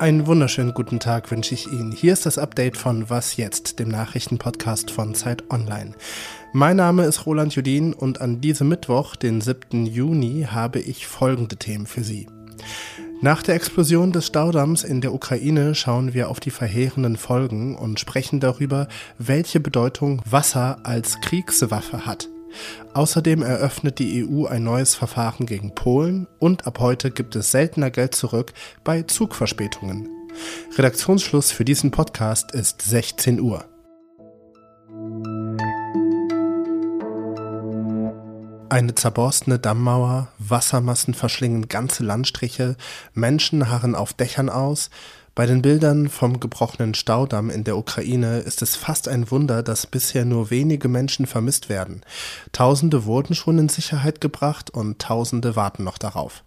Einen wunderschönen guten Tag wünsche ich Ihnen. Hier ist das Update von Was jetzt, dem Nachrichtenpodcast von Zeit Online. Mein Name ist Roland Judin und an diesem Mittwoch, den 7. Juni, habe ich folgende Themen für Sie. Nach der Explosion des Staudamms in der Ukraine schauen wir auf die verheerenden Folgen und sprechen darüber, welche Bedeutung Wasser als Kriegswaffe hat. Außerdem eröffnet die EU ein neues Verfahren gegen Polen und ab heute gibt es seltener Geld zurück bei Zugverspätungen. Redaktionsschluss für diesen Podcast ist 16 Uhr. Eine zerborstene Dammmauer, Wassermassen verschlingen ganze Landstriche, Menschen harren auf Dächern aus, bei den Bildern vom gebrochenen Staudamm in der Ukraine ist es fast ein Wunder, dass bisher nur wenige Menschen vermisst werden. Tausende wurden schon in Sicherheit gebracht und Tausende warten noch darauf.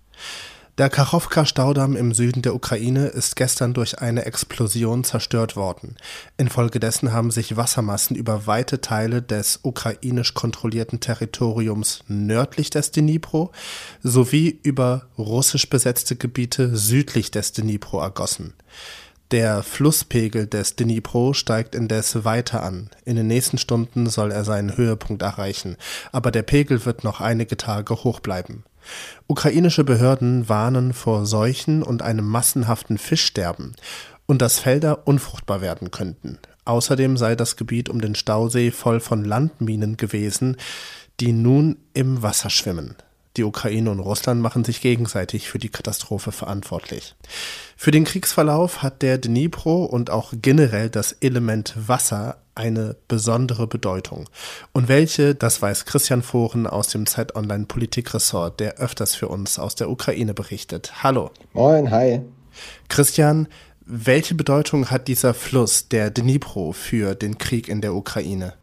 Der Kachowka-Staudamm im Süden der Ukraine ist gestern durch eine Explosion zerstört worden. Infolgedessen haben sich Wassermassen über weite Teile des ukrainisch kontrollierten Territoriums nördlich des Dnipro sowie über russisch besetzte Gebiete südlich des Dnipro ergossen. Der Flusspegel des Dnipro steigt indes weiter an. In den nächsten Stunden soll er seinen Höhepunkt erreichen, aber der Pegel wird noch einige Tage hoch bleiben. Ukrainische Behörden warnen vor Seuchen und einem massenhaften Fischsterben und dass Felder unfruchtbar werden könnten. Außerdem sei das Gebiet um den Stausee voll von Landminen gewesen, die nun im Wasser schwimmen. Die Ukraine und Russland machen sich gegenseitig für die Katastrophe verantwortlich. Für den Kriegsverlauf hat der Dnipro und auch generell das Element Wasser eine besondere Bedeutung. Und welche, das weiß Christian Foren aus dem Zeit Online Politikressort, der öfters für uns aus der Ukraine berichtet. Hallo. Moin, hi. Christian, welche Bedeutung hat dieser Fluss, der Dnipro, für den Krieg in der Ukraine?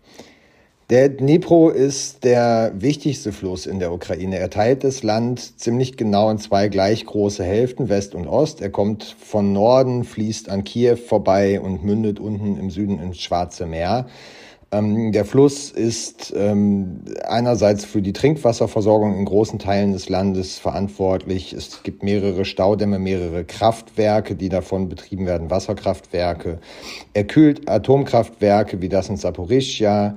Der Dnipro ist der wichtigste Fluss in der Ukraine. Er teilt das Land ziemlich genau in zwei gleich große Hälften, West und Ost. Er kommt von Norden, fließt an Kiew vorbei und mündet unten im Süden ins Schwarze Meer. Ähm, der Fluss ist ähm, einerseits für die Trinkwasserversorgung in großen Teilen des Landes verantwortlich. Es gibt mehrere Staudämme, mehrere Kraftwerke, die davon betrieben werden, Wasserkraftwerke. Er kühlt Atomkraftwerke wie das in Saporischja.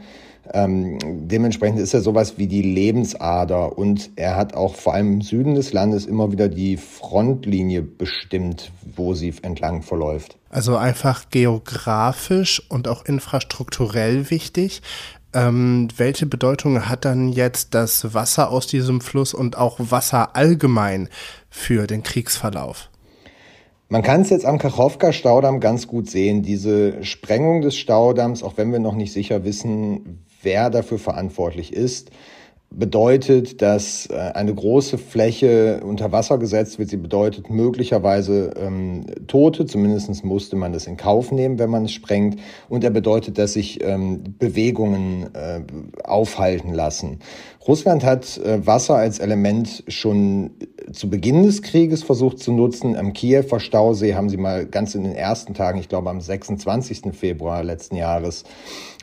Ähm, dementsprechend ist er sowas wie die Lebensader und er hat auch vor allem im Süden des Landes immer wieder die Frontlinie bestimmt, wo sie entlang verläuft. Also einfach geografisch und auch infrastrukturell wichtig. Ähm, welche Bedeutung hat dann jetzt das Wasser aus diesem Fluss und auch Wasser allgemein für den Kriegsverlauf? Man kann es jetzt am Kachowka-Staudamm ganz gut sehen. Diese Sprengung des Staudamms, auch wenn wir noch nicht sicher wissen, wer dafür verantwortlich ist, bedeutet, dass äh, eine große Fläche unter Wasser gesetzt wird. Sie bedeutet möglicherweise ähm, Tote, zumindest musste man das in Kauf nehmen, wenn man es sprengt. Und er bedeutet, dass sich ähm, Bewegungen äh, aufhalten lassen. Russland hat äh, Wasser als Element schon zu Beginn des Krieges versucht zu nutzen. Am Kiewer Stausee haben sie mal ganz in den ersten Tagen, ich glaube am 26. Februar letzten Jahres,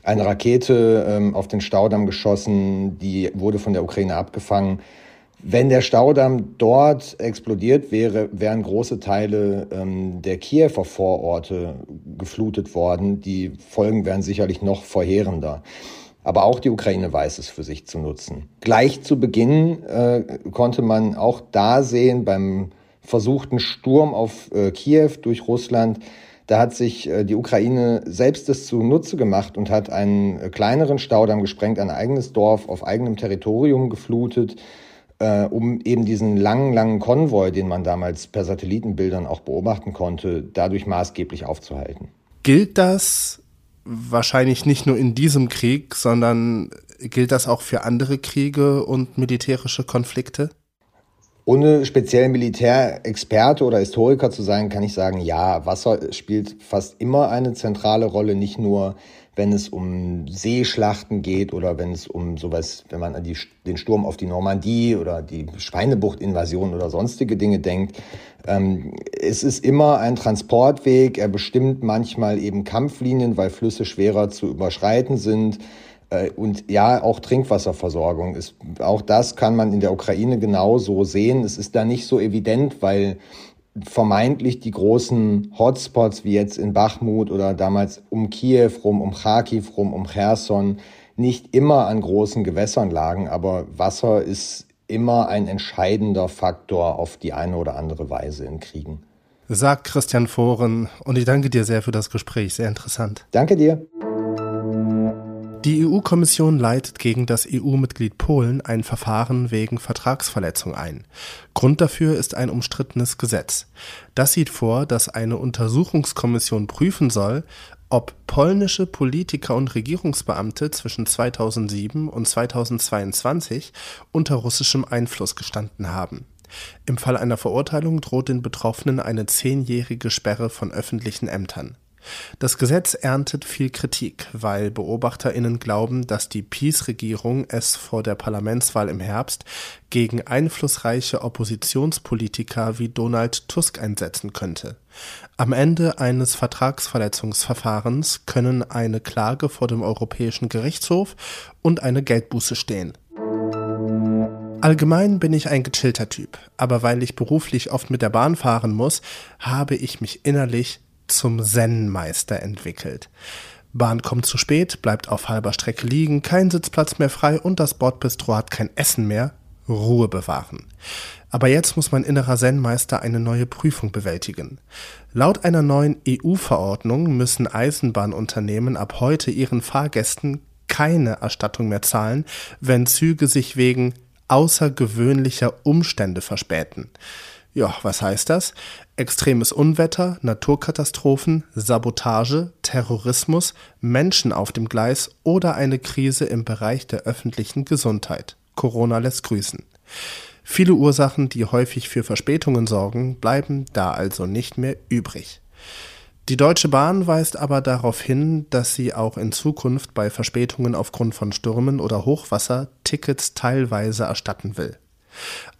eine Rakete ähm, auf den Staudamm geschossen, die wurde von der Ukraine abgefangen. Wenn der Staudamm dort explodiert wäre, wären große Teile ähm, der Kiewer Vororte geflutet worden. Die Folgen wären sicherlich noch verheerender. Aber auch die Ukraine weiß es für sich zu nutzen. Gleich zu Beginn äh, konnte man auch da sehen beim versuchten Sturm auf äh, Kiew durch Russland, da hat sich äh, die Ukraine selbst das zunutze gemacht und hat einen äh, kleineren Staudamm gesprengt, ein eigenes Dorf auf eigenem Territorium geflutet, äh, um eben diesen langen, langen Konvoi, den man damals per Satellitenbildern auch beobachten konnte, dadurch maßgeblich aufzuhalten. Gilt das wahrscheinlich nicht nur in diesem Krieg, sondern gilt das auch für andere Kriege und militärische Konflikte? Ohne speziell Militärexperte oder Historiker zu sein, kann ich sagen, ja, Wasser spielt fast immer eine zentrale Rolle, nicht nur wenn es um Seeschlachten geht oder wenn es um sowas, wenn man an die, den Sturm auf die Normandie oder die Schweinebucht-Invasion oder sonstige Dinge denkt. Ähm, es ist immer ein Transportweg, er bestimmt manchmal eben Kampflinien, weil Flüsse schwerer zu überschreiten sind. Äh, und ja, auch Trinkwasserversorgung ist, auch das kann man in der Ukraine genauso sehen. Es ist da nicht so evident, weil vermeintlich die großen Hotspots wie jetzt in Bachmut oder damals um Kiew rum, um Kharkiv rum, um Cherson nicht immer an großen Gewässern lagen, aber Wasser ist immer ein entscheidender Faktor auf die eine oder andere Weise in Kriegen. Sagt Christian Foren und ich danke dir sehr für das Gespräch, sehr interessant. Danke dir. Die EU-Kommission leitet gegen das EU-Mitglied Polen ein Verfahren wegen Vertragsverletzung ein. Grund dafür ist ein umstrittenes Gesetz. Das sieht vor, dass eine Untersuchungskommission prüfen soll, ob polnische Politiker und Regierungsbeamte zwischen 2007 und 2022 unter russischem Einfluss gestanden haben. Im Fall einer Verurteilung droht den Betroffenen eine zehnjährige Sperre von öffentlichen Ämtern. Das Gesetz erntet viel Kritik, weil Beobachterinnen glauben, dass die PiS-Regierung es vor der Parlamentswahl im Herbst gegen einflussreiche Oppositionspolitiker wie Donald Tusk einsetzen könnte. Am Ende eines Vertragsverletzungsverfahrens können eine Klage vor dem Europäischen Gerichtshof und eine Geldbuße stehen. Allgemein bin ich ein gechillter Typ, aber weil ich beruflich oft mit der Bahn fahren muss, habe ich mich innerlich zum Zen-Meister entwickelt. Bahn kommt zu spät, bleibt auf halber Strecke liegen, kein Sitzplatz mehr frei und das Bordbistro hat kein Essen mehr. Ruhe bewahren. Aber jetzt muss mein innerer Zen-Meister eine neue Prüfung bewältigen. Laut einer neuen EU-Verordnung müssen Eisenbahnunternehmen ab heute ihren Fahrgästen keine Erstattung mehr zahlen, wenn Züge sich wegen außergewöhnlicher Umstände verspäten. Ja, was heißt das? Extremes Unwetter, Naturkatastrophen, Sabotage, Terrorismus, Menschen auf dem Gleis oder eine Krise im Bereich der öffentlichen Gesundheit. Corona lässt grüßen. Viele Ursachen, die häufig für Verspätungen sorgen, bleiben da also nicht mehr übrig. Die Deutsche Bahn weist aber darauf hin, dass sie auch in Zukunft bei Verspätungen aufgrund von Stürmen oder Hochwasser Tickets teilweise erstatten will.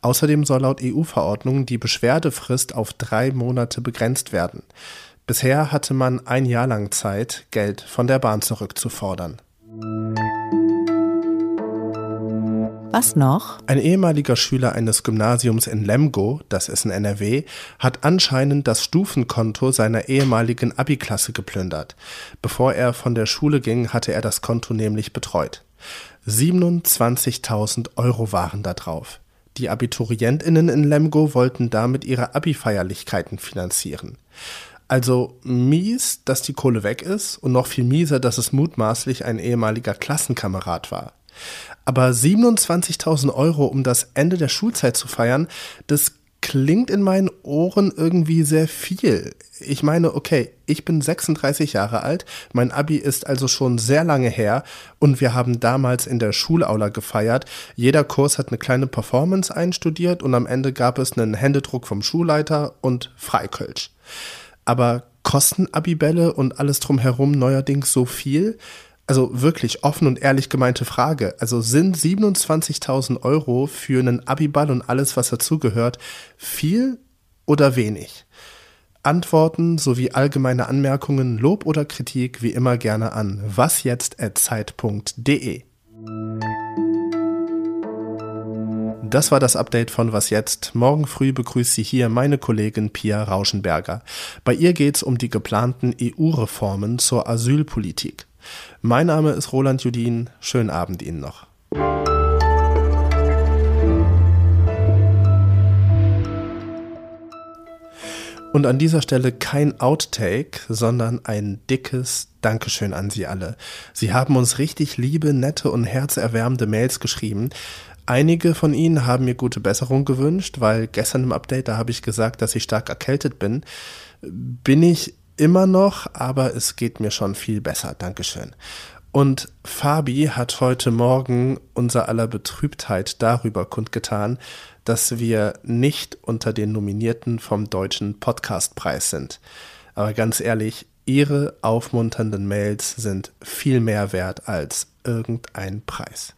Außerdem soll laut EU-Verordnung die Beschwerdefrist auf drei Monate begrenzt werden. Bisher hatte man ein Jahr lang Zeit, Geld von der Bahn zurückzufordern. Was noch? Ein ehemaliger Schüler eines Gymnasiums in Lemgo, das ist in NRW, hat anscheinend das Stufenkonto seiner ehemaligen Abi-Klasse geplündert. Bevor er von der Schule ging, hatte er das Konto nämlich betreut. 27.000 Euro waren da drauf. Die AbiturientInnen in Lemgo wollten damit ihre Abi-Feierlichkeiten finanzieren. Also mies, dass die Kohle weg ist und noch viel mieser, dass es mutmaßlich ein ehemaliger Klassenkamerad war. Aber 27.000 Euro, um das Ende der Schulzeit zu feiern, das klingt in meinen Ohren irgendwie sehr viel. Ich meine, okay, ich bin 36 Jahre alt, mein Abi ist also schon sehr lange her und wir haben damals in der Schulaula gefeiert. Jeder Kurs hat eine kleine Performance einstudiert und am Ende gab es einen Händedruck vom Schulleiter und Freikölsch. Aber kosten Abibälle und alles drumherum neuerdings so viel? Also wirklich offen und ehrlich gemeinte Frage. Also sind 27.000 Euro für einen Abiball und alles, was dazugehört, viel oder wenig? Antworten sowie allgemeine Anmerkungen, Lob oder Kritik wie immer gerne an wasjetzt@zeit.de. Das war das Update von Was jetzt. Morgen früh begrüßt sie hier meine Kollegin Pia Rauschenberger. Bei ihr geht es um die geplanten EU-Reformen zur Asylpolitik. Mein Name ist Roland Judin. Schönen Abend Ihnen noch. Und an dieser Stelle kein Outtake, sondern ein dickes Dankeschön an Sie alle. Sie haben uns richtig liebe, nette und herzerwärmende Mails geschrieben. Einige von Ihnen haben mir gute Besserung gewünscht, weil gestern im Update, da habe ich gesagt, dass ich stark erkältet bin. Bin ich immer noch, aber es geht mir schon viel besser. Dankeschön. Und Fabi hat heute Morgen unser aller Betrübtheit darüber kundgetan, dass wir nicht unter den Nominierten vom Deutschen Podcastpreis sind. Aber ganz ehrlich, Ihre aufmunternden Mails sind viel mehr wert als irgendein Preis.